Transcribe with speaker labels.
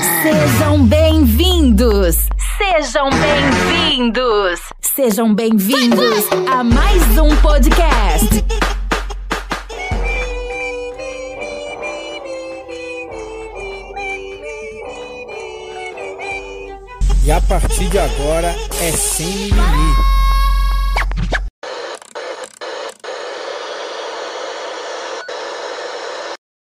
Speaker 1: Sejam bem-vindos! Sejam bem-vindos! Sejam bem-vindos a mais um podcast.
Speaker 2: E a partir de agora é sem mimimi.